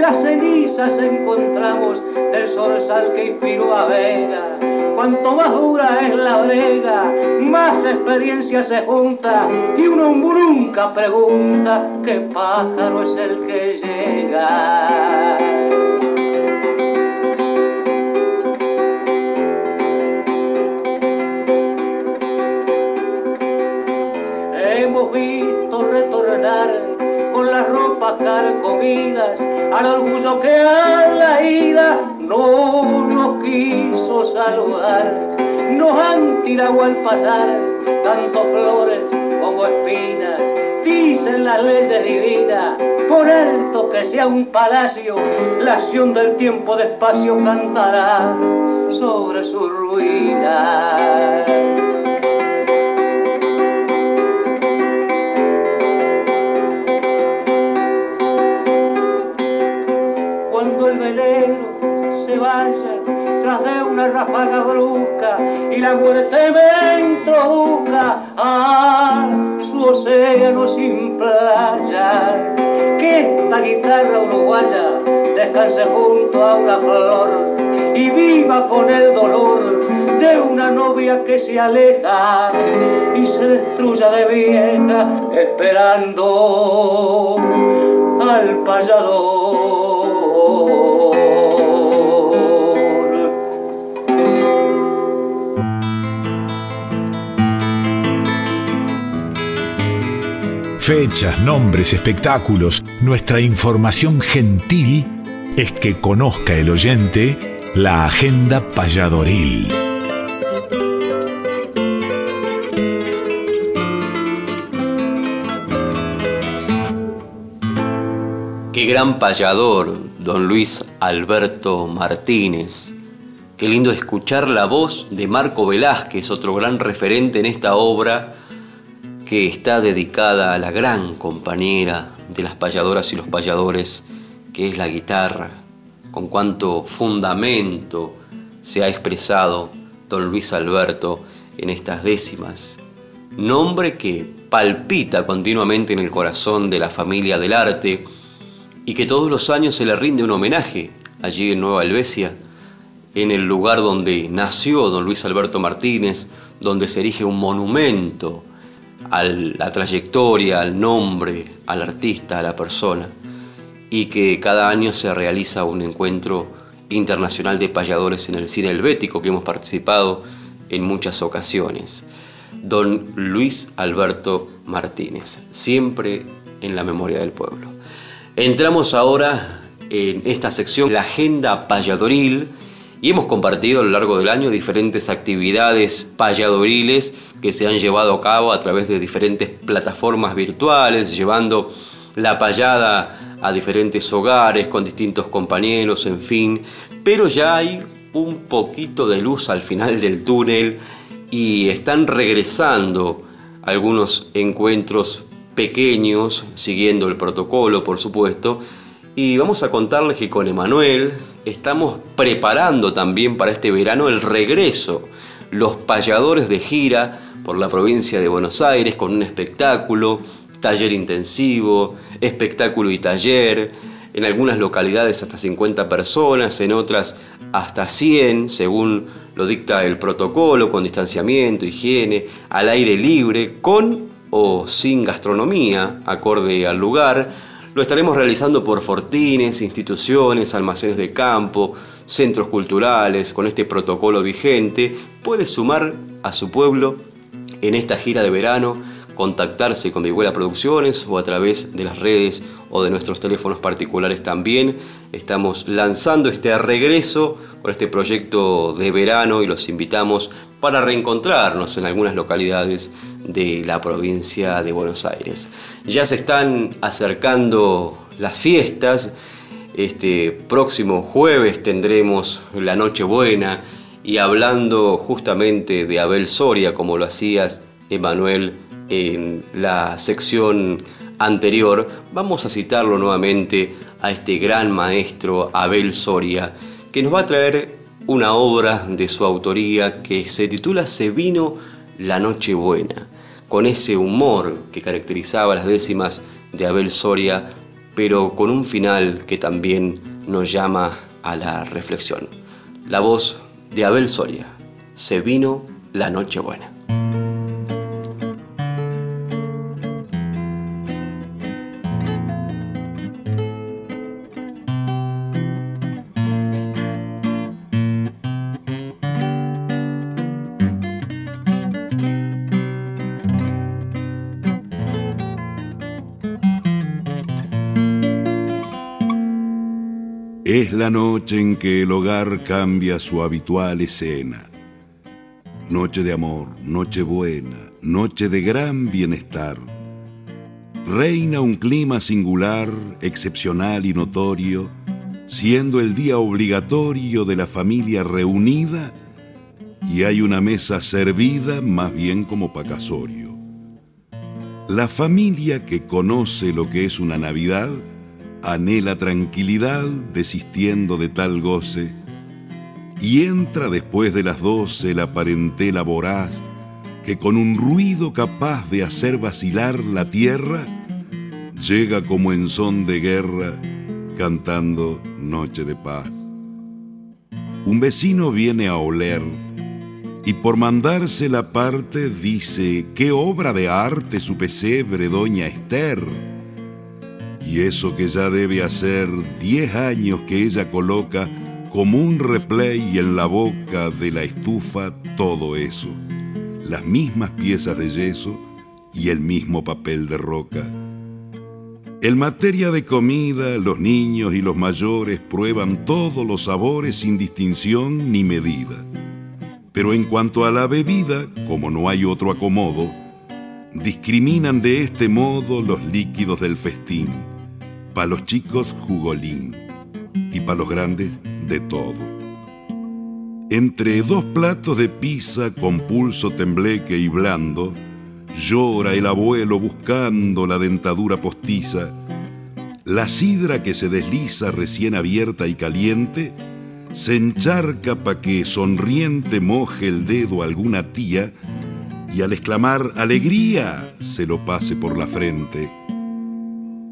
Las cenizas encontramos del zorzal que inspiró a Vega. Cuanto más dura es la brega, más experiencia se junta y uno nunca pregunta qué pájaro es el que llega. Al orgullo que a la ida no nos quiso saludar. Nos han tirado al pasar tanto flores como espinas. Dicen las leyes divinas, por alto que sea un palacio, la acción del tiempo despacio cantará sobre su ruina. Ráfaga brusca y la muerte me introduzca a su océano sin playa. Que esta guitarra uruguaya descanse junto a una flor y viva con el dolor de una novia que se aleja y se destruya de vieja esperando al payador. Fechas, nombres, espectáculos, nuestra información gentil es que conozca el oyente la agenda payadoril. Qué gran payador, don Luis Alberto Martínez. Qué lindo escuchar la voz de Marco Velázquez, otro gran referente en esta obra que está dedicada a la gran compañera de las payadoras y los payadores, que es la guitarra, con cuánto fundamento se ha expresado don Luis Alberto en estas décimas. Nombre que palpita continuamente en el corazón de la familia del arte y que todos los años se le rinde un homenaje allí en Nueva Helvecia, en el lugar donde nació don Luis Alberto Martínez, donde se erige un monumento a la trayectoria, al nombre, al artista, a la persona, y que cada año se realiza un encuentro internacional de payadores en el cine helvético que hemos participado en muchas ocasiones. Don Luis Alberto Martínez, siempre en la memoria del pueblo. Entramos ahora en esta sección, la agenda payadoril, y hemos compartido a lo largo del año diferentes actividades payadoriles que se han llevado a cabo a través de diferentes plataformas virtuales, llevando la payada a diferentes hogares con distintos compañeros, en fin, pero ya hay un poquito de luz al final del túnel y están regresando algunos encuentros pequeños, siguiendo el protocolo, por supuesto, y vamos a contarles que con Emanuel estamos preparando también para este verano el regreso, los payadores de gira por la provincia de Buenos Aires con un espectáculo, taller intensivo, espectáculo y taller, en algunas localidades hasta 50 personas, en otras hasta 100, según lo dicta el protocolo, con distanciamiento, higiene, al aire libre, con o sin gastronomía, acorde al lugar, lo estaremos realizando por fortines, instituciones, almacenes de campo, centros culturales, con este protocolo vigente. Puede sumar a su pueblo en esta gira de verano, contactarse con Vihuela Producciones o a través de las redes o de nuestros teléfonos particulares también. Estamos lanzando este regreso por este proyecto de verano y los invitamos para reencontrarnos en algunas localidades de la provincia de Buenos Aires. Ya se están acercando las fiestas. Este próximo jueves tendremos la Nochebuena y hablando justamente de Abel Soria, como lo hacías, Emanuel, en la sección anterior, vamos a citarlo nuevamente a este gran maestro Abel Soria, que nos va a traer una obra de su autoría que se titula Se vino la Nochebuena con ese humor que caracterizaba las décimas de Abel Soria, pero con un final que también nos llama a la reflexión. La voz de Abel Soria. Se vino la Nochebuena. Es la noche en que el hogar cambia su habitual escena. Noche de amor, noche buena, noche de gran bienestar. Reina un clima singular, excepcional y notorio, siendo el día obligatorio de la familia reunida y hay una mesa servida más bien como pacasorio. La familia que conoce lo que es una Navidad anhela tranquilidad desistiendo de tal goce, y entra después de las doce la parentela voraz que con un ruido capaz de hacer vacilar la tierra, llega como en son de guerra cantando Noche de Paz. Un vecino viene a oler y por mandarse la parte dice, qué obra de arte su pesebre, doña Esther y eso que ya debe hacer diez años que ella coloca como un replay en la boca de la estufa todo eso. Las mismas piezas de yeso y el mismo papel de roca En materia de comida, los niños y los mayores prueban todos los sabores sin distinción ni medida. Pero en cuanto a la bebida, como no hay otro acomodo, discriminan de este modo los líquidos del festín. Para los chicos, jugolín. Y para los grandes, de todo. Entre dos platos de pizza con pulso tembleque y blando, llora el abuelo buscando la dentadura postiza. La sidra que se desliza recién abierta y caliente se encharca pa' que sonriente moje el dedo alguna tía y al exclamar alegría se lo pase por la frente.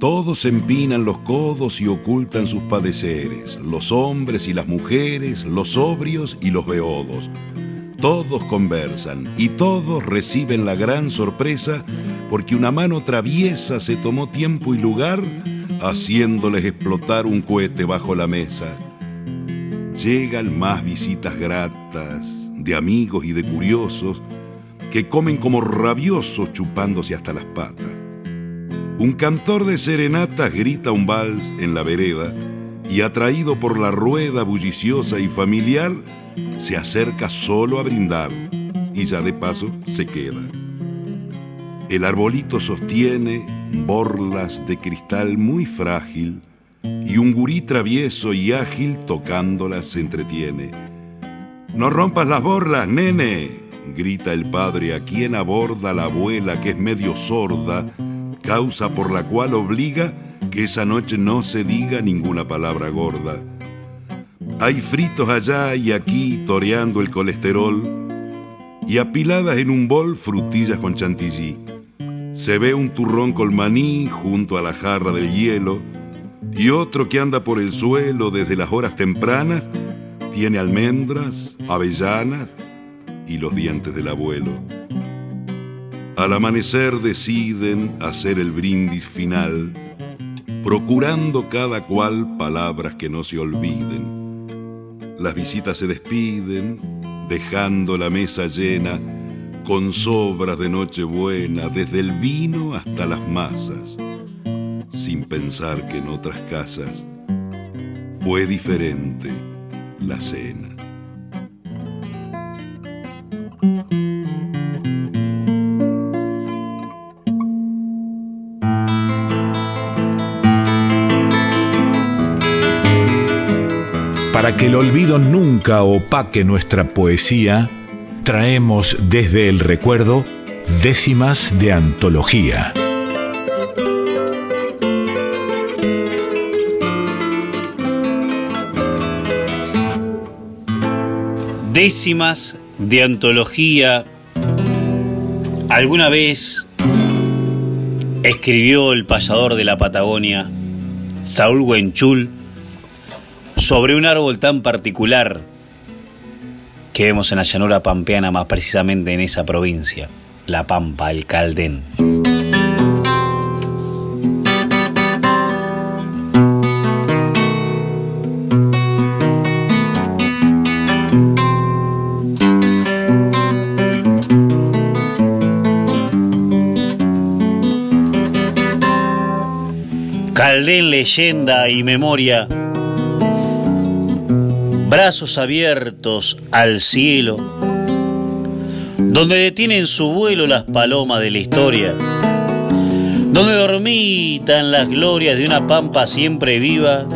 Todos empinan los codos y ocultan sus padeceres, los hombres y las mujeres, los sobrios y los beodos. Todos conversan y todos reciben la gran sorpresa porque una mano traviesa se tomó tiempo y lugar haciéndoles explotar un cohete bajo la mesa. Llegan más visitas gratas de amigos y de curiosos que comen como rabiosos chupándose hasta las patas. Un cantor de serenatas grita un vals en la vereda y atraído por la rueda bulliciosa y familiar, se acerca solo a brindar y ya de paso se queda. El arbolito sostiene borlas de cristal muy frágil y un gurí travieso y ágil tocándolas se entretiene. No rompas las borlas, nene, grita el padre a quien aborda la abuela que es medio sorda, causa por la cual obliga que esa noche no se diga ninguna palabra gorda. Hay fritos allá y aquí toreando el colesterol y apiladas en un bol frutillas con chantilly. Se ve un turrón con maní junto a la jarra del hielo y otro que anda por el suelo desde las horas tempranas tiene almendras, avellanas y los dientes del abuelo. Al amanecer deciden hacer el brindis final, procurando cada cual palabras que no se olviden. Las visitas se despiden, dejando la mesa llena con sobras de Nochebuena, desde el vino hasta las masas, sin pensar que en otras casas fue diferente la cena. Para que el olvido nunca opaque nuestra poesía, traemos desde el recuerdo décimas de antología. Décimas de antología. Alguna vez escribió el payador de la Patagonia, Saúl Huenchul, sobre un árbol tan particular que vemos en la llanura pampeana, más precisamente en esa provincia, La Pampa, el Caldén. Caldén, leyenda y memoria brazos abiertos al cielo, donde detienen su vuelo las palomas de la historia, donde dormitan las glorias de una pampa siempre viva,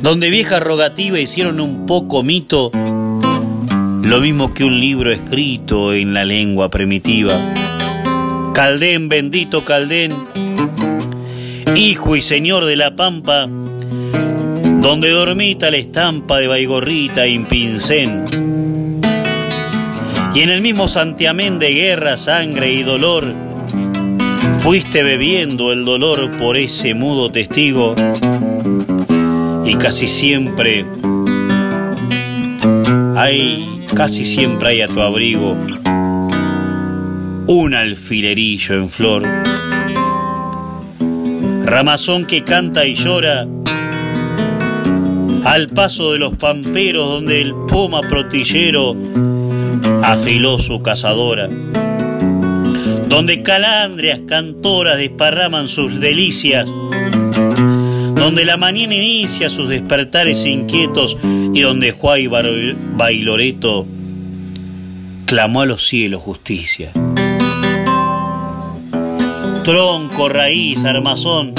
donde vieja rogativa hicieron un poco mito, lo mismo que un libro escrito en la lengua primitiva. Caldén, bendito Caldén, hijo y señor de la pampa, donde dormita la estampa de Baigorrita y Pincén. Y en el mismo santiamén de guerra, sangre y dolor, fuiste bebiendo el dolor por ese mudo testigo. Y casi siempre hay, casi siempre hay a tu abrigo un alfilerillo en flor. Ramazón que canta y llora al paso de los pamperos donde el poma protillero afiló su cazadora. donde calandrias cantoras desparraman sus delicias, donde la mañana inicia sus despertares inquietos y donde Juay Bailoreto clamó a los cielos justicia. Tronco, raíz, armazón,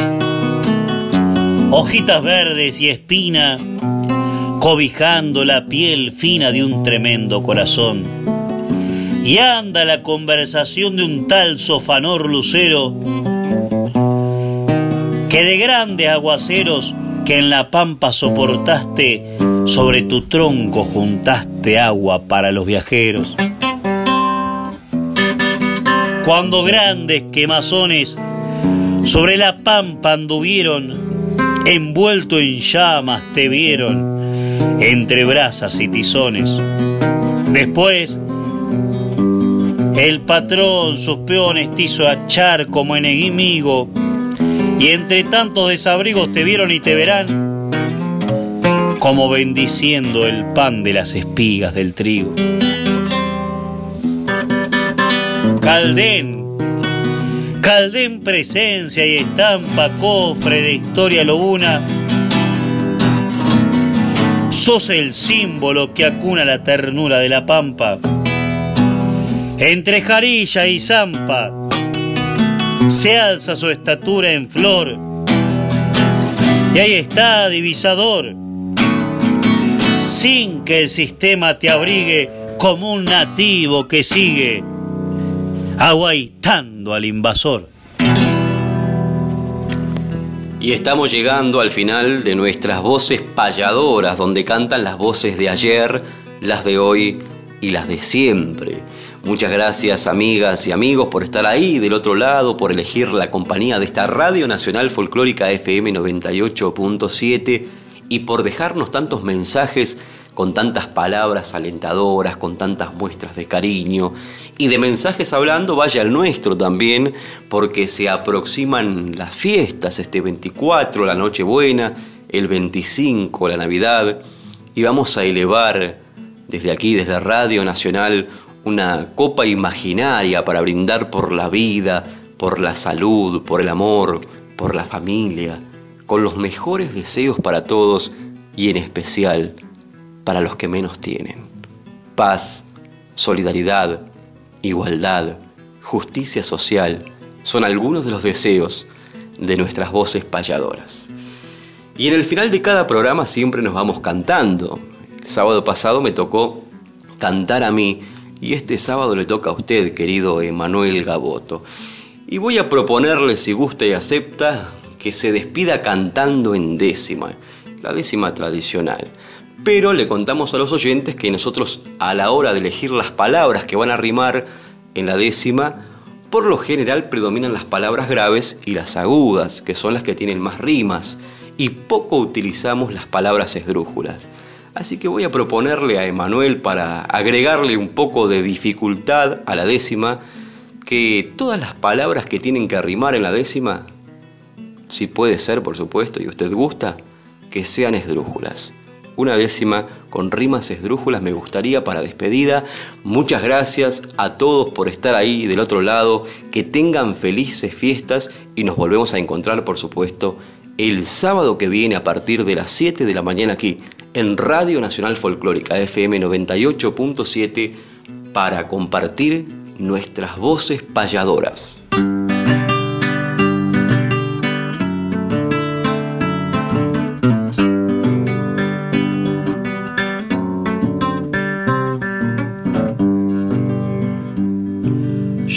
hojitas verdes y espina, cobijando la piel fina de un tremendo corazón. Y anda la conversación de un tal sofanor lucero, que de grandes aguaceros que en la pampa soportaste, sobre tu tronco juntaste agua para los viajeros. Cuando grandes quemazones sobre la pampa anduvieron, envuelto en llamas te vieron, entre brasas y tizones. Después, el patrón sus peones te hizo achar como enemigo, y entre tantos desabrigos te vieron y te verán, como bendiciendo el pan de las espigas del trigo. Caldén. Caldén presencia y estampa, cofre de historia lobuna. Sos el símbolo que acuna la ternura de la pampa. Entre Jarilla y Zampa se alza su estatura en flor. Y ahí está, divisador, sin que el sistema te abrigue como un nativo que sigue aguaitando al invasor. Y estamos llegando al final de nuestras voces payadoras, donde cantan las voces de ayer, las de hoy y las de siempre. Muchas gracias amigas y amigos por estar ahí del otro lado, por elegir la compañía de esta Radio Nacional Folclórica FM 98.7 y por dejarnos tantos mensajes con tantas palabras alentadoras, con tantas muestras de cariño y de mensajes hablando, vaya el nuestro también, porque se aproximan las fiestas, este 24, la Nochebuena, el 25, la Navidad, y vamos a elevar desde aquí, desde Radio Nacional, una copa imaginaria para brindar por la vida, por la salud, por el amor, por la familia, con los mejores deseos para todos y en especial para los que menos tienen. Paz, solidaridad, igualdad, justicia social son algunos de los deseos de nuestras voces payadoras. Y en el final de cada programa siempre nos vamos cantando. El sábado pasado me tocó cantar a mí y este sábado le toca a usted, querido Emanuel Gaboto. Y voy a proponerle, si gusta y acepta, que se despida cantando en décima, la décima tradicional pero le contamos a los oyentes que nosotros a la hora de elegir las palabras que van a rimar en la décima, por lo general predominan las palabras graves y las agudas, que son las que tienen más rimas, y poco utilizamos las palabras esdrújulas. Así que voy a proponerle a Emanuel para agregarle un poco de dificultad a la décima, que todas las palabras que tienen que rimar en la décima, si puede ser por supuesto y usted gusta, que sean esdrújulas una décima con rimas esdrújulas me gustaría para despedida. Muchas gracias a todos por estar ahí del otro lado. Que tengan felices fiestas y nos volvemos a encontrar, por supuesto, el sábado que viene a partir de las 7 de la mañana aquí en Radio Nacional Folclórica FM 98.7 para compartir nuestras voces payadoras.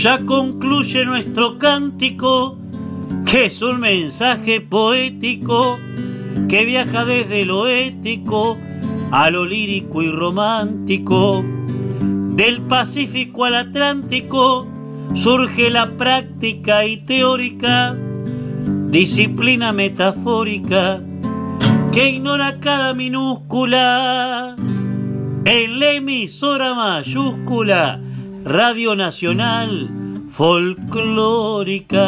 Ya concluye nuestro cántico, que es un mensaje poético que viaja desde lo ético a lo lírico y romántico. Del Pacífico al Atlántico surge la práctica y teórica, disciplina metafórica que ignora cada minúscula. En la emisora mayúscula Radio Nacional Folclórica.